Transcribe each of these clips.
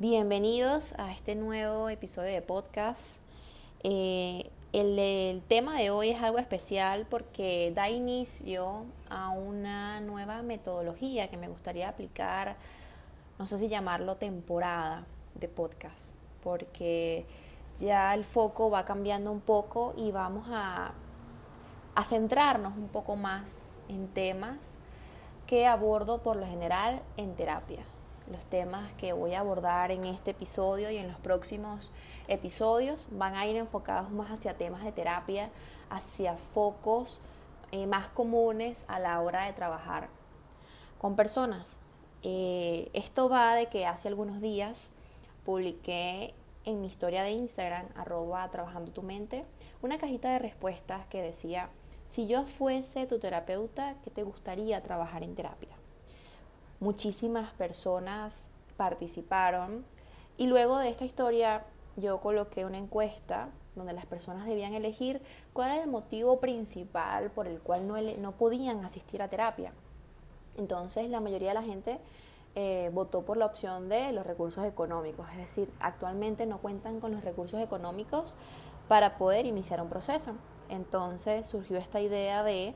Bienvenidos a este nuevo episodio de podcast. Eh, el, tema de hoy es algo especial porque da inicio a una nueva metodología que me gustaría aplicar, no sé si llamarlo temporada de podcast, porque ya el foco va cambiando un poco y vamos a, a centrarnos un poco más en temas que abordo por lo general en terapia. Los temas que voy a abordar en este episodio y en los próximos episodios van a ir enfocados más hacia temas de terapia, hacia focos eh, más comunes a la hora de trabajar con personas. Eh, esto va de que hace algunos días publiqué en mi historia de Instagram, arroba trabajando tu mente, una cajita de respuestas que decía, si yo fuese tu terapeuta, ¿qué te gustaría trabajar en terapia? Muchísimas personas participaron y luego de esta historia yo coloqué una encuesta donde las personas debían elegir cuál era el motivo principal por el cual no, no podían asistir a terapia. Entonces la mayoría de la gente eh, votó por la opción de los recursos económicos, es decir, actualmente no cuentan con los recursos económicos para poder iniciar un proceso. Entonces surgió esta idea de,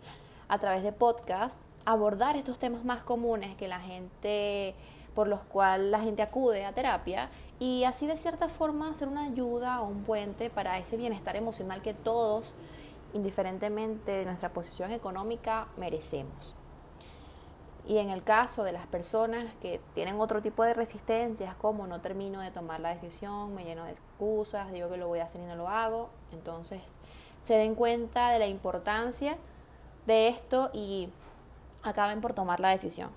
a través de podcast, abordar estos temas más comunes que la gente, por los cuales la gente acude a terapia y así de cierta forma hacer una ayuda o un puente para ese bienestar emocional que todos, indiferentemente de nuestra posición económica, merecemos. Y en el caso de las personas que tienen otro tipo de resistencias, como no termino de tomar la decisión, me lleno de excusas, digo que lo voy a hacer y no lo hago, entonces se den cuenta de la importancia de esto y acaben por tomar la decisión.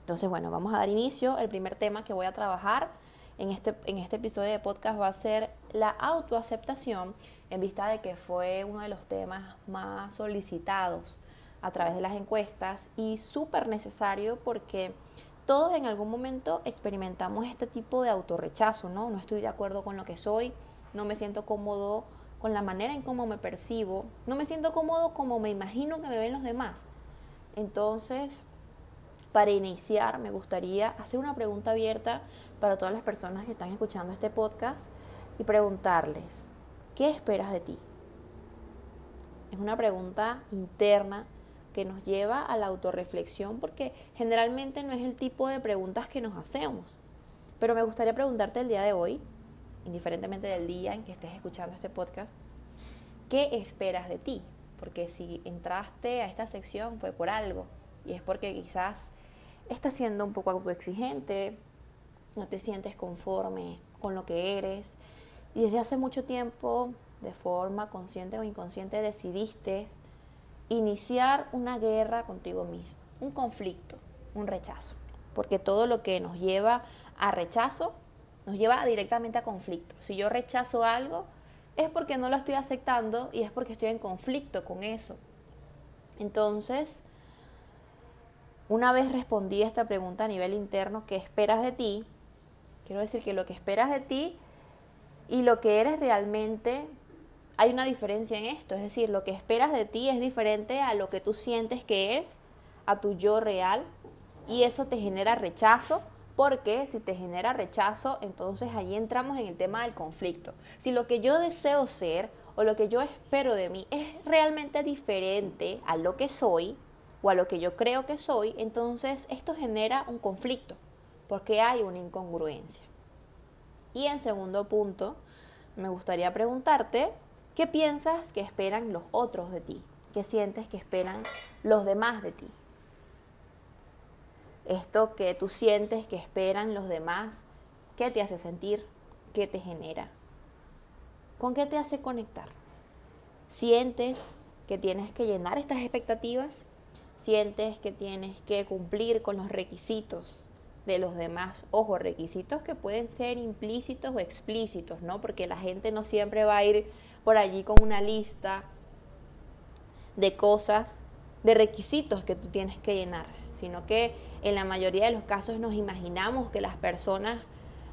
Entonces, bueno, vamos a dar inicio. El primer tema que voy a trabajar en este, en este episodio de podcast va a ser la autoaceptación en vista de que fue uno de los temas más solicitados a través de las encuestas y súper necesario porque todos en algún momento experimentamos este tipo de autorrechazo, ¿no? No estoy de acuerdo con lo que soy, no me siento cómodo con la manera en cómo me percibo, no me siento cómodo como me imagino que me ven los demás. Entonces, para iniciar, me gustaría hacer una pregunta abierta para todas las personas que están escuchando este podcast y preguntarles, ¿qué esperas de ti? Es una pregunta interna que nos lleva a la autorreflexión porque generalmente no es el tipo de preguntas que nos hacemos. Pero me gustaría preguntarte el día de hoy, indiferentemente del día en que estés escuchando este podcast, ¿qué esperas de ti? Porque si entraste a esta sección fue por algo y es porque quizás estás siendo un poco autoexigente, no te sientes conforme con lo que eres y desde hace mucho tiempo, de forma consciente o inconsciente, decidiste iniciar una guerra contigo mismo, un conflicto, un rechazo. Porque todo lo que nos lleva a rechazo nos lleva directamente a conflicto. Si yo rechazo algo, es porque no lo estoy aceptando y es porque estoy en conflicto con eso. Entonces, una vez respondí a esta pregunta a nivel interno, ¿qué esperas de ti? Quiero decir que lo que esperas de ti y lo que eres realmente hay una diferencia en esto, es decir, lo que esperas de ti es diferente a lo que tú sientes que eres, a tu yo real, y eso te genera rechazo, porque si te genera rechazo, entonces ahí entramos en el tema del conflicto. Si lo que yo deseo ser o lo que yo espero de mí es realmente diferente a lo que soy o a lo que yo creo que soy, entonces esto genera un conflicto, porque hay una incongruencia. Y en segundo punto, me gustaría preguntarte ¿Qué piensas que esperan los otros de ti? ¿Qué sientes que esperan los demás de ti? Esto que tú sientes que esperan los demás, ¿qué te hace sentir? ¿Qué te genera? ¿Con qué te hace conectar? ¿Sientes que tienes que llenar estas expectativas? ¿Sientes que tienes que cumplir con los requisitos de los demás? Ojo, requisitos que pueden ser implícitos o explícitos, ¿no? Porque la gente no siempre va a ir por allí con una lista de cosas, de requisitos que tú tienes que llenar, sino que en la mayoría de los casos nos imaginamos que las personas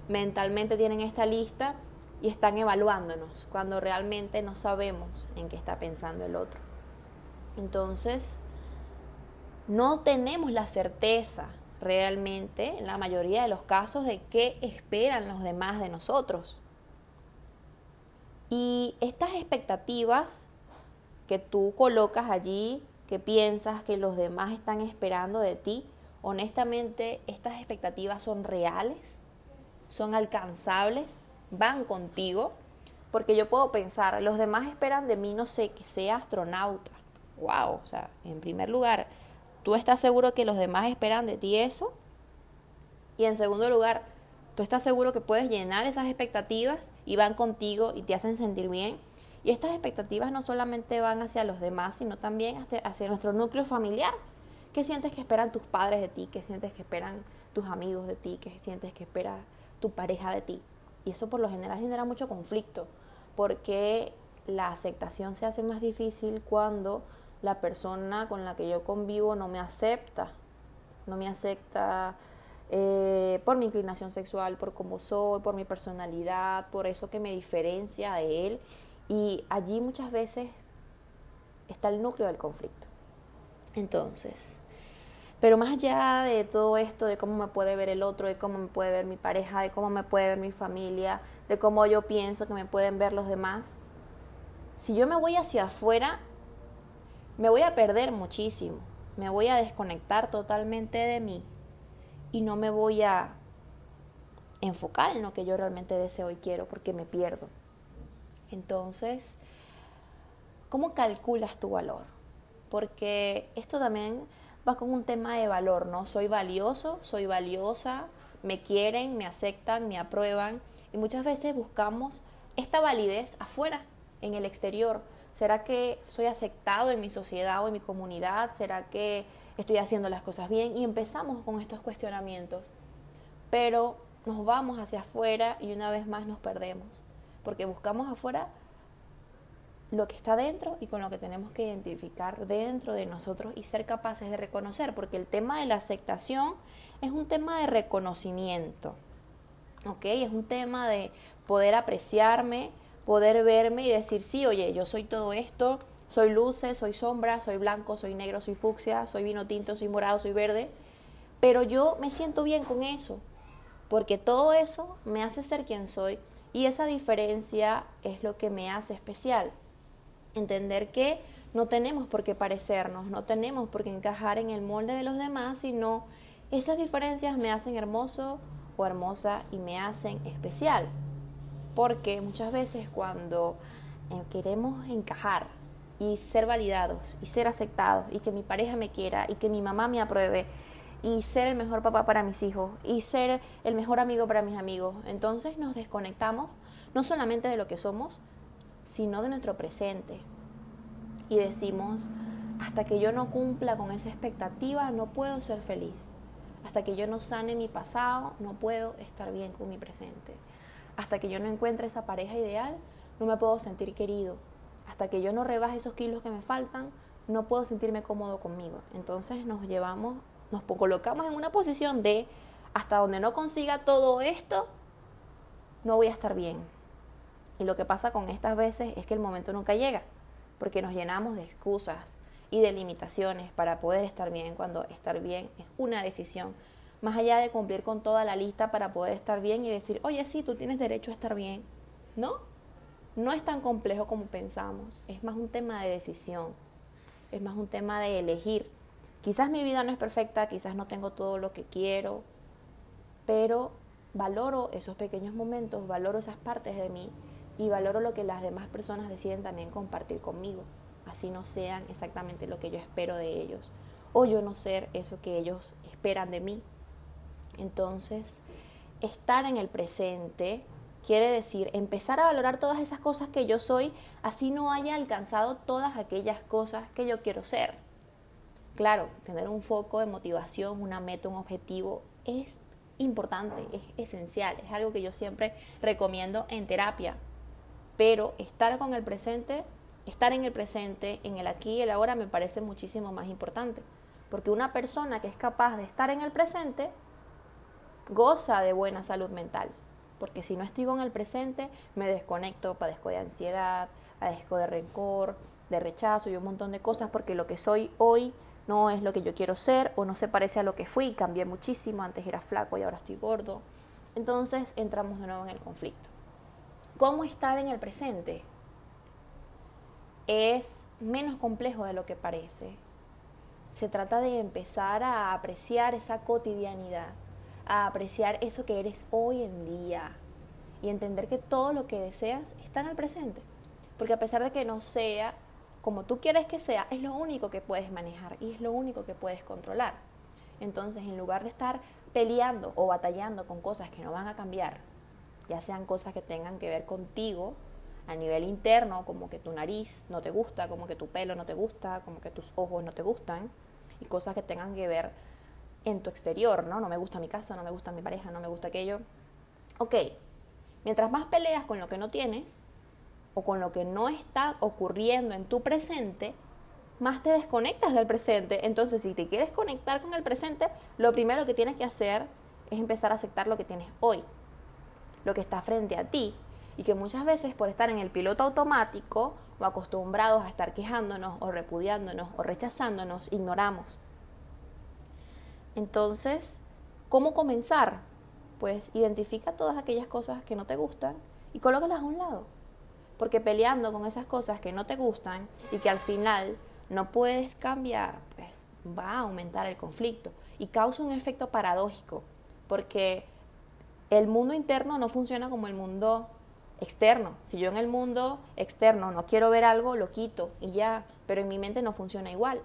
mentalmente tienen esta lista y están evaluándonos cuando realmente no sabemos en qué está pensando el otro. Entonces, no tenemos la certeza realmente, en la mayoría de los casos, de qué esperan los demás de nosotros. Y estas expectativas que tú colocas allí, que piensas que los demás están esperando de ti, honestamente, estas expectativas son reales, son alcanzables, van contigo, porque yo puedo pensar, los demás esperan de mí, no sé, que sea astronauta. Wow, o sea, en primer lugar, ¿tú estás seguro que los demás esperan de ti eso? Y en segundo lugar, ¿tú estás seguro que puedes llenar esas expectativas y van contigo y te hacen sentir bien? Y estas expectativas no solamente van hacia los demás, sino también hacia, nuestro núcleo familiar. ¿Qué sientes que esperan tus padres de ti? ¿Qué sientes que esperan tus amigos de ti? ¿Qué sientes que espera tu pareja de ti? Y eso por lo general genera mucho conflicto porque la aceptación se hace más difícil cuando la persona con la que yo convivo no me acepta, no me acepta eh, por mi inclinación sexual, por cómo soy, por mi personalidad, por eso que me diferencia de él. Y allí muchas veces está el núcleo del conflicto. Entonces, pero más allá de todo esto, de cómo me puede ver el otro, de cómo me puede ver mi pareja, de cómo me puede ver mi familia, de cómo yo pienso que me pueden ver los demás, si yo me voy hacia afuera, me voy a perder muchísimo, me voy a desconectar totalmente de mí y no me voy a enfocar en lo que yo realmente deseo y quiero porque me pierdo. Entonces, ¿cómo calculas tu valor? Porque esto también va con un tema de valor, ¿no? Soy valioso, soy valiosa, me quieren, me aceptan, me aprueban y muchas veces buscamos esta validez afuera, en el exterior. ¿Será que soy aceptado en mi sociedad o en mi comunidad? ¿Será que estoy haciendo las cosas bien? Y empezamos con estos cuestionamientos. Pero nos vamos hacia afuera y una vez más nos perdemos. Porque buscamos afuera lo que está dentro y con lo que tenemos que identificar dentro de nosotros y ser capaces de reconocer. Porque el tema de la aceptación es un tema de reconocimiento. ¿ok? Es un tema de poder apreciarme, poder verme y decir, sí, oye, yo soy todo esto, soy luces, soy sombra, soy blanco, soy negro, soy fucsia, soy vino tinto, soy morado, soy verde, pero yo me siento bien con eso, porque todo eso me hace ser quien soy y esa diferencia es lo que me hace especial. Entender que no tenemos por qué parecernos, no tenemos por qué encajar en el molde de los demás, sino esas diferencias me hacen hermoso, o hermosa y me hacen especial. Porque muchas veces cuando eh, queremos encajar y ser validados y ser aceptados y que mi pareja me quiera y que mi mamá me apruebe y ser el mejor papá para mis hijos y ser el mejor amigo para mis amigos, entonces nos desconectamos no solamente de lo que somos, sino de nuestro presente. Y decimos, hasta que yo no cumpla con esa expectativa, no puedo ser feliz. Hasta que yo no sane mi pasado, no puedo estar bien con mi presente. Hasta que yo no encuentre esa pareja ideal, no me puedo sentir querido. Hasta que yo no rebaje esos kilos que me faltan, no puedo sentirme cómodo conmigo. Entonces nos llevamos, nos colocamos en una posición de hasta donde no consiga todo esto, no voy a estar bien. Y lo que pasa con estas veces es que el momento nunca llega, porque nos llenamos de excusas, y de limitaciones para poder estar bien cuando estar bien es una decisión. Más allá de cumplir con toda la lista para poder estar bien y decir, oye, sí, tú tienes derecho a estar bien. No, no es tan complejo como pensamos. Es más un tema de decisión. Es más un tema de elegir. Quizás mi vida no es perfecta, quizás no tengo todo lo que quiero, pero valoro esos pequeños momentos, valoro esas partes de mí y valoro lo que las demás personas deciden también compartir conmigo así no sean exactamente lo que yo espero de ellos, o yo no ser eso que ellos esperan de mí. Entonces, estar en el presente quiere decir empezar a valorar todas esas cosas que yo soy, así no haya alcanzado todas aquellas cosas que yo quiero ser. Claro, tener un foco de motivación, una meta, un objetivo es importante, es esencial, es algo que yo siempre recomiendo en terapia. Pero estar con el presente estar en el presente, en el aquí y el ahora me parece muchísimo más importante. Porque una persona que es capaz de estar en el presente goza de buena salud mental. Porque si no estoy en el presente, me desconecto, padezco de ansiedad, padezco de rencor, de rechazo y un montón de cosas, porque lo que soy hoy no es lo que yo quiero ser o no se parece a lo que fui, cambié muchísimo, antes era flaco y ahora estoy gordo. Entonces entramos de nuevo en el conflicto. ¿Cómo estar en el presente? Es menos complejo de lo que parece. Se trata de empezar a apreciar esa cotidianidad, a apreciar eso que eres hoy en día y entender que todo lo que deseas está en el presente. Porque a pesar de que no sea como tú quieres que sea, es lo único que puedes manejar y es lo único que puedes controlar. Entonces, en lugar de estar peleando o batallando con cosas que no van a cambiar, ya sean cosas que tengan que ver contigo a nivel interno, como que tu nariz no te gusta, como que tu pelo no te gusta, como que tus ojos no te gustan, y cosas que tengan que ver en tu exterior, ¿no? No me gusta mi casa, no me gusta mi pareja, no me gusta aquello. Ok, mientras más peleas con lo que no tienes, o con lo que no está ocurriendo en tu presente, más te desconectas del presente. Entonces, si te quieres conectar con el presente, lo primero que tienes que hacer es empezar a aceptar lo que tienes hoy, lo que está frente a ti. Y que muchas veces por estar en el piloto automático o acostumbrados a estar quejándonos o repudiándonos o rechazándonos, ignoramos. Entonces, ¿cómo comenzar? Pues identifica todas aquellas cosas que no te gustan y colócalas a un lado porque peleando con esas cosas que no te gustan y que al final no puedes cambiar, pues va a aumentar el conflicto y causa un efecto paradójico, porque el mundo interno no funciona como el mundo externo. Si yo en el mundo externo no quiero ver algo, lo quito y ya, pero en mi mente no funciona igual.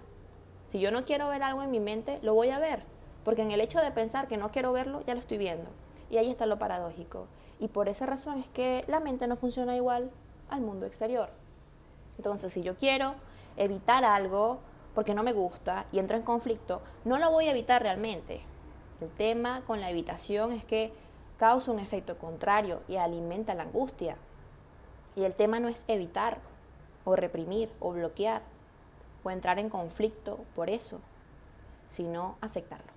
Si yo no quiero ver algo en mi mente, lo voy a ver, porque en el hecho de pensar que no quiero verlo, ya lo estoy viendo. Y ahí está lo paradójico. Y por esa razón es que la mente no funciona igual al mundo exterior. Entonces, si yo quiero evitar algo porque no me gusta y entro en conflicto, no lo voy a evitar realmente. El tema con la evitación es que causa un efecto contrario y alimenta la angustia. Y el tema no es evitar o reprimir o bloquear o entrar en conflicto por eso, sino aceptarlo.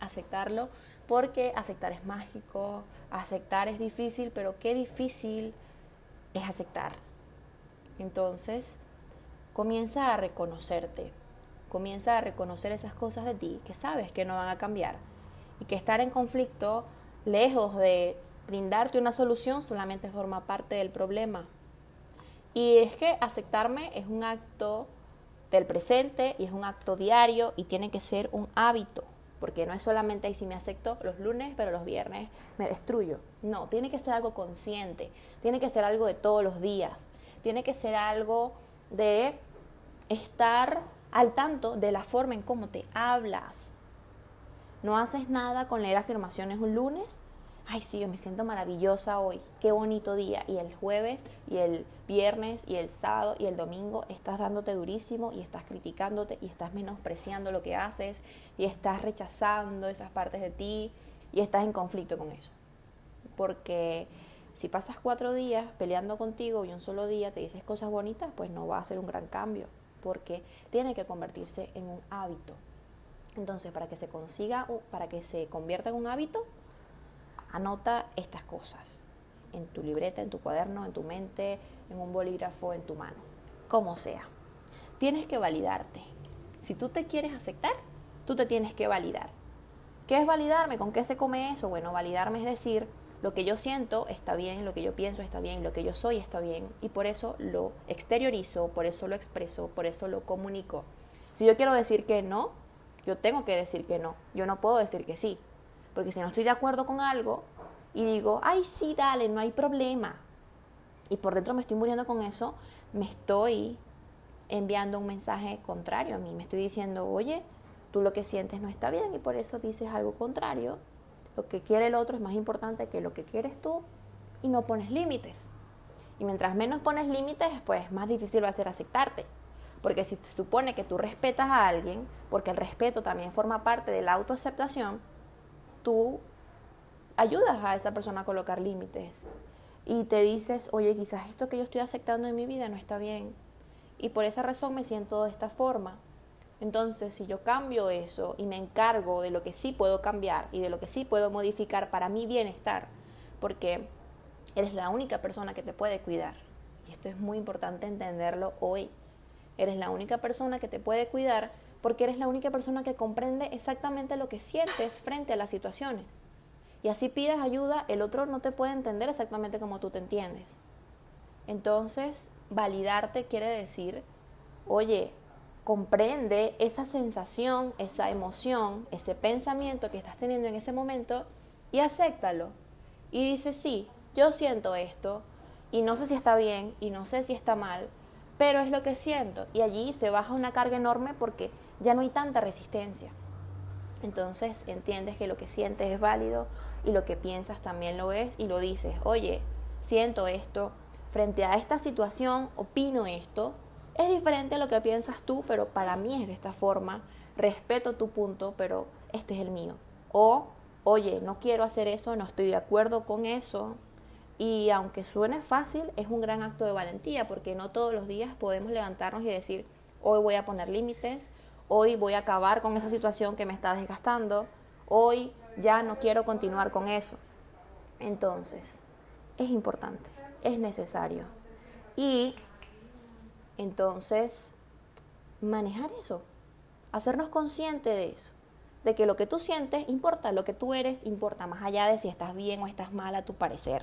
Aceptarlo porque aceptar es mágico, aceptar es difícil, pero qué difícil es aceptar. Entonces, comienza a reconocerte, comienza a reconocer esas cosas de ti que sabes que no van a cambiar y que estar en conflicto, lejos de brindarte una solución, solamente forma parte del problema. Y es que aceptarme es un acto del presente y es un acto diario y tiene que ser un hábito porque no es solamente ahí si me acepto los lunes, pero los viernes me destruyo. No, tiene que ser algo consciente, tiene que ser algo de todos los días, tiene que ser algo de estar al tanto de la forma en cómo te hablas. No haces nada con leer afirmaciones un lunes ay, sí, yo me siento maravillosa hoy, qué bonito día. Y el jueves, y el viernes, y el sábado, y el domingo estás dándote durísimo y estás criticándote y estás menospreciando lo que haces y estás rechazando esas partes de ti y estás en conflicto con eso. Porque si pasas cuatro días peleando contigo y un solo día te dices cosas bonitas, pues no va a ser un gran cambio, porque tiene que convertirse en un hábito. Entonces, para que se consiga, para que se convierta en un hábito, Anota estas cosas en tu libreta, en tu cuaderno, en tu mente, en un bolígrafo, en tu mano, como sea. Tienes que validarte. Si tú te quieres aceptar, tú te tienes que validar. ¿Qué es validarme? ¿Con qué se come eso? Bueno, validarme es decir, lo que yo siento está bien, lo que yo pienso está bien, lo que yo soy está bien, y por eso lo exteriorizo, por eso lo expreso, por eso lo comunico. Si yo quiero decir que no, yo tengo que decir que no, yo no puedo decir que sí. Porque si no estoy de acuerdo con algo y digo, ay, sí, dale, no hay problema, y por dentro me estoy muriendo con eso, me estoy enviando un mensaje contrario a mí. Me estoy diciendo, oye, tú lo que sientes no está bien y por eso dices algo contrario. Lo que quiere el otro es más importante que lo que quieres tú y no pones límites. Y mientras menos pones límites, pues más difícil va a ser aceptarte. Porque si te supone que tú respetas a alguien, porque el respeto también forma parte de la autoaceptación, tú ayudas a esa persona a colocar límites y te dices, oye, quizás esto que yo estoy aceptando en mi vida no está bien y por esa razón me siento de esta forma. Entonces, si yo cambio eso y me encargo de lo que sí puedo cambiar y de lo que sí puedo modificar para mi bienestar, porque eres la única persona que te puede cuidar. Y esto es muy importante entenderlo hoy. Eres la única persona que te puede cuidar porque eres la única persona que comprende exactamente lo que sientes frente a las situaciones. Y así pides ayuda, el otro no te puede entender exactamente como tú te entiendes. Entonces, validarte quiere decir, oye, comprende esa sensación, esa emoción, ese pensamiento que estás teniendo en ese momento y acéptalo. Y dice, sí, yo siento esto y no sé si está bien y no sé si está mal, pero es lo que siento. Y allí se baja una carga enorme porque ya no hay tanta resistencia. Entonces entiendes que lo que sientes es válido y lo que piensas también lo es y lo dices, oye, siento esto, frente a esta situación opino esto, es diferente a lo que piensas tú, pero para mí es de esta forma, respeto tu punto, pero este es el mío. O, oye, no quiero hacer eso, no estoy de acuerdo con eso, y aunque suene fácil, es un gran acto de valentía porque no todos los días podemos levantarnos y decir, hoy voy a poner límites, hoy voy a acabar con esa situación que me está desgastando, hoy ya no quiero continuar con eso. Entonces, es importante, es necesario. Y entonces, manejar eso, hacernos consciente de eso, de que lo que tú sientes importa, lo que tú eres importa, más allá de si estás bien o estás mal a tu parecer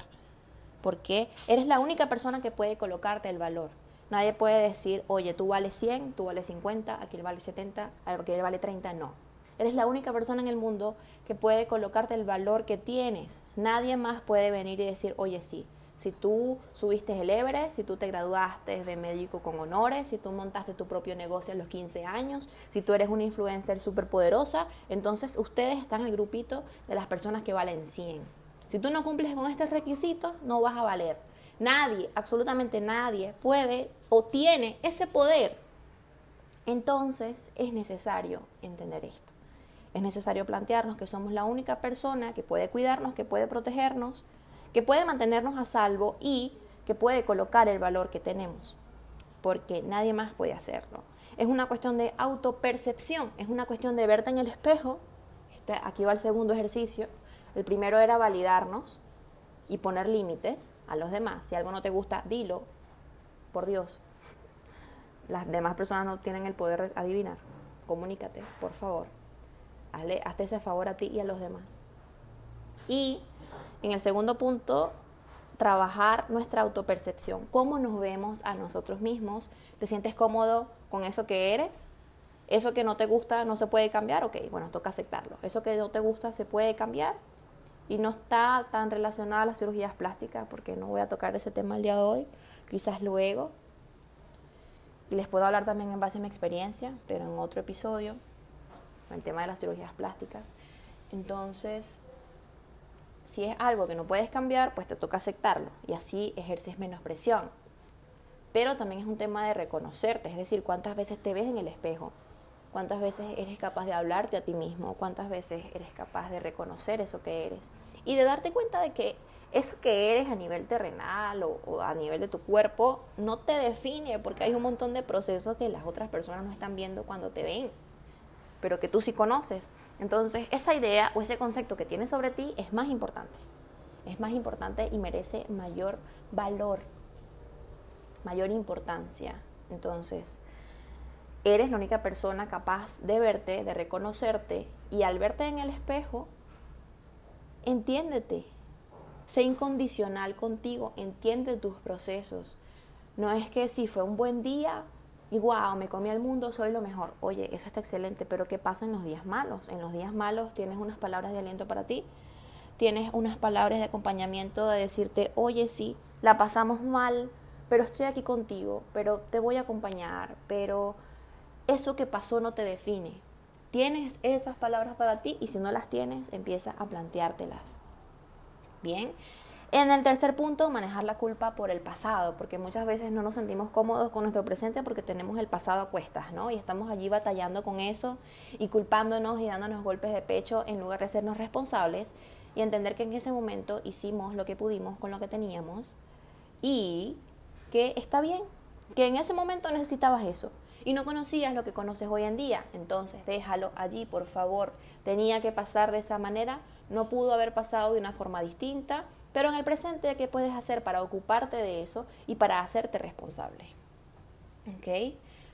porque eres la única persona que puede colocarte el valor. Nadie puede decir, oye, tú vales 100, tú vales 50, aquel vale 70, aquel vale 30, no. Eres la única persona en el mundo que puede colocarte el valor que tienes. Nadie más puede venir y decir, oye, sí, si tú subiste el Everest, si tú te graduaste de médico con honores, si tú montaste tu propio negocio a los 15 años, si tú eres una influencer súper poderosa, entonces ustedes están en el grupito de las personas que valen 100. Si tú no cumples con estos requisitos, no vas a valer. Nadie, absolutamente nadie, puede o tiene ese poder. Entonces es necesario entender esto. Es necesario plantearnos que somos la única persona que puede cuidarnos, que puede protegernos, que puede mantenernos a salvo y que puede colocar el valor que tenemos, porque nadie más puede hacerlo. Es una cuestión de autopercepción, es una cuestión de verte en el espejo. Este, aquí va el segundo ejercicio el primero era validarnos y poner límites a los demás. Si algo no te gusta, dilo, por Dios. Las demás personas no tienen el poder de adivinar. Comunícate, por favor. Hazte ese favor a ti y a los demás. Y en el segundo punto, trabajar nuestra autopercepción. ¿Cómo nos vemos a nosotros mismos? ¿Te sientes cómodo con eso que eres? ¿Eso que no te gusta no se puede cambiar? Ok, bueno, toca aceptarlo. ¿Eso que no te gusta se puede cambiar? Y no está tan relacionada a las cirugías plásticas, porque no voy a tocar ese tema el día de hoy, quizás luego. Y les puedo hablar también en base a mi experiencia, pero en otro episodio, el tema de las cirugías plásticas. Entonces, si es algo que no puedes cambiar, pues te toca aceptarlo y así ejerces menos presión. Pero también es un tema de reconocerte, es decir, cuántas veces te ves en el espejo, cuántas veces eres capaz de hablarte a ti mismo, cuántas veces eres capaz de reconocer eso que eres y de darte cuenta de que eso que eres a nivel terrenal o, a nivel de tu cuerpo no te define porque hay un montón de procesos que las otras personas no están viendo cuando te ven, pero que tú sí conoces. Entonces, esa idea o ese concepto que tienes sobre ti es más importante. Es más importante y merece mayor valor, mayor importancia. Entonces, eres la única persona capaz de verte, de reconocerte y al verte en el espejo, entiéndete, sé incondicional contigo, entiende tus procesos. No es que si fue un buen día y me comí al mundo, soy lo mejor. Oye, eso está excelente, pero ¿qué pasa en los días malos? En los días malos tienes unas palabras de aliento para ti, tienes unas palabras de acompañamiento de decirte, oye, sí, la pasamos mal, pero estoy aquí contigo, pero te voy a acompañar, pero eso que pasó no te define. Tienes esas palabras para ti y si no las tienes, empieza a planteártelas. Bien. En el tercer punto, manejar la culpa por el pasado, porque muchas veces no nos sentimos cómodos con nuestro presente porque tenemos el pasado a cuestas, ¿no? Y estamos allí batallando con eso y culpándonos y dándonos golpes de pecho en lugar de sernos responsables y entender que en ese momento hicimos lo que pudimos con lo que teníamos y que está bien, que en ese momento necesitabas eso, y no conocías lo que conoces hoy en día. Entonces déjalo allí, por favor. Tenía que pasar de esa manera, no pudo haber pasado de una forma distinta, pero en el presente, ¿qué puedes hacer para ocuparte de eso y para hacerte responsable?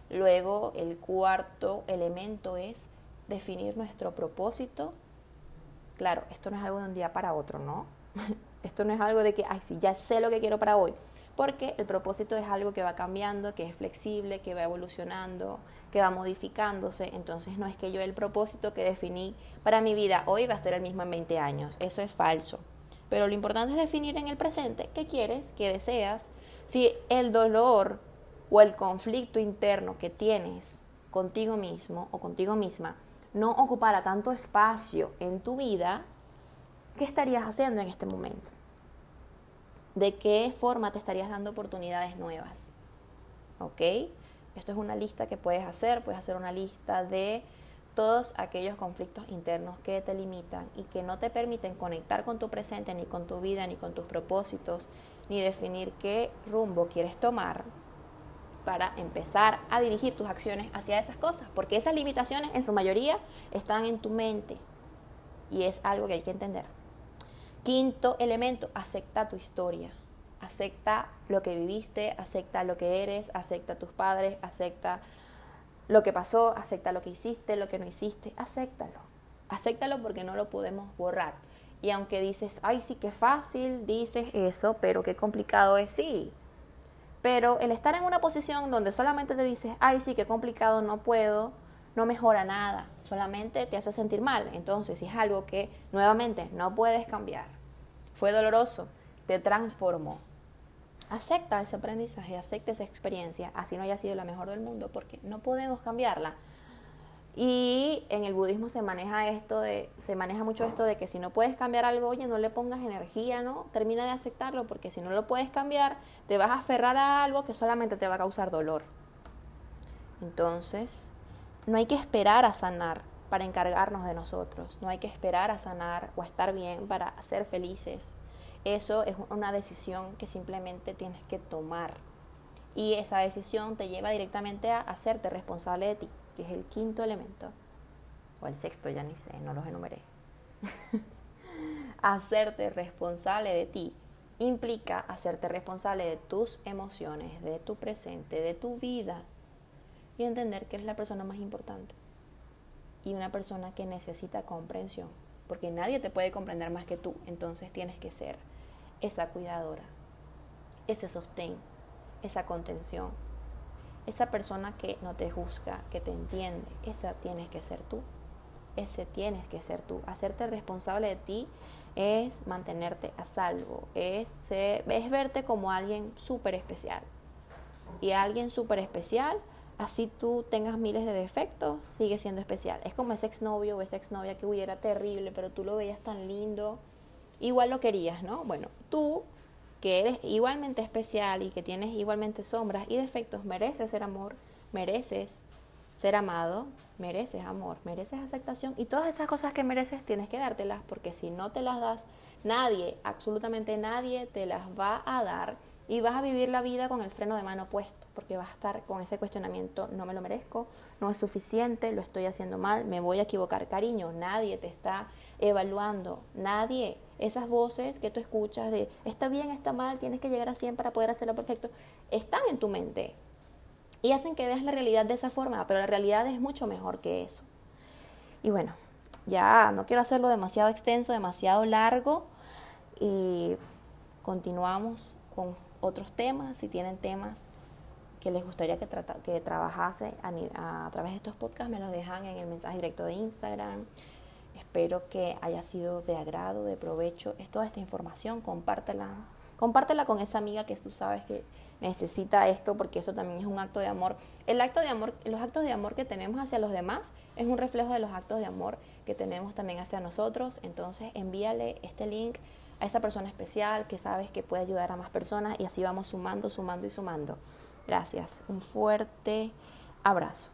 Luego, el cuarto elemento es definir nuestro propósito. Claro, esto no es algo de un día para otro, ¿no? esto no es algo de que, ay, sí, ya sé lo que quiero para hoy. Porque el propósito es algo que va cambiando, que es flexible, que va evolucionando, que va modificándose. Entonces no es que yo el propósito que definí para mi vida hoy va a ser el mismo en 20 años. Eso es falso. Pero lo importante es definir en el presente qué quieres, qué deseas. Si el dolor o el conflicto interno que tienes contigo mismo o contigo misma no ocupara tanto espacio en tu vida, ¿qué estarías haciendo en este momento? ¿De qué forma te estarías dando oportunidades nuevas? ¿Ok? Esto es una lista que puedes hacer, puedes hacer una lista de todos aquellos conflictos internos que te limitan y que no te permiten conectar con tu presente, ni con tu vida, ni con tus propósitos, ni definir qué rumbo quieres tomar para empezar a dirigir tus acciones hacia esas cosas, porque esas limitaciones en su mayoría están en tu mente y es algo que hay que entender. Quinto elemento, acepta tu historia, acepta lo que viviste, acepta lo que eres, acepta tus padres, acepta lo que pasó, acepta lo que hiciste, lo que no hiciste, acéptalo. Acéptalo porque no lo podemos borrar. Y aunque dices, ay, sí, qué fácil, dices eso, pero qué complicado es, sí, pero el estar en una posición donde solamente te dices, ay, sí, qué complicado, no puedo, no mejora nada, solamente te hace sentir mal. Entonces, si es algo que nuevamente no puedes cambiar, fue doloroso, te transformó. Acepta ese aprendizaje, acepta esa experiencia, así no haya sido la mejor del mundo, porque no podemos cambiarla. Y en el budismo se maneja esto de, se maneja mucho esto de que si no puedes cambiar algo, oye, no le pongas energía, ¿no? Termina de aceptarlo, porque si no lo puedes cambiar, te vas a aferrar a algo que solamente te va a causar dolor. Entonces, no hay que esperar a sanar para encargarnos de nosotros, no hay que esperar a sanar o a estar bien para ser felices. Eso es una decisión que simplemente tienes que tomar. Y esa decisión te lleva directamente a hacerte responsable de ti que es el quinto elemento, o el sexto, ya ni sé, no los enumeré. hacerte responsable de ti implica hacerte responsable de tus emociones, de tu presente, de tu vida y entender que eres la persona más importante y una persona que necesita comprensión, porque nadie te puede comprender más que tú, entonces tienes que ser esa cuidadora, ese sostén, esa contención, esa persona que no te juzga, que te entiende, esa tienes que ser tú. Ese tienes que ser tú. Hacerte responsable de ti es mantenerte a salvo, es, es verte como alguien súper especial. Y alguien súper especial, así tú tengas miles de defectos, sigue siendo especial. Es como ese exnovio o esa exnovia que hubiera terrible, pero tú lo veías tan lindo, igual lo querías, ¿no? Bueno, tú que eres igualmente especial y que tienes igualmente sombras y defectos, mereces ser amor, mereces ser amado, mereces amor, mereces aceptación y todas esas cosas que mereces tienes que dártelas porque si no te las das, nadie, absolutamente nadie te las va a dar y vas a vivir la vida con el freno de mano puesto porque vas a estar con ese cuestionamiento, no me lo merezco, no es suficiente, lo estoy haciendo mal, me voy a equivocar, cariño, nadie te está evaluando, nadie esas voces que tú escuchas de está bien, está mal, tienes que llegar a 100 para poder hacerlo perfecto, están en tu mente y hacen que veas la realidad de esa forma, pero la realidad es mucho mejor que eso. Y bueno, ya no quiero hacerlo demasiado extenso, demasiado largo y continuamos con otros temas, si tienen temas que les gustaría que, que trabajase a, a través de estos podcasts, me los dejan en el mensaje directo de Instagram, Espero que haya sido de agrado, de provecho. Es toda esta información, compártela. Compártela con esa amiga que tú sabes que necesita esto porque eso también es un acto de amor. El acto de amor, los actos de amor que tenemos hacia los demás es un reflejo de los actos de amor que tenemos también hacia nosotros. Entonces, envíale este link a esa persona especial que sabes que puede ayudar a más personas y así vamos sumando, sumando y sumando. Gracias. Un fuerte abrazo.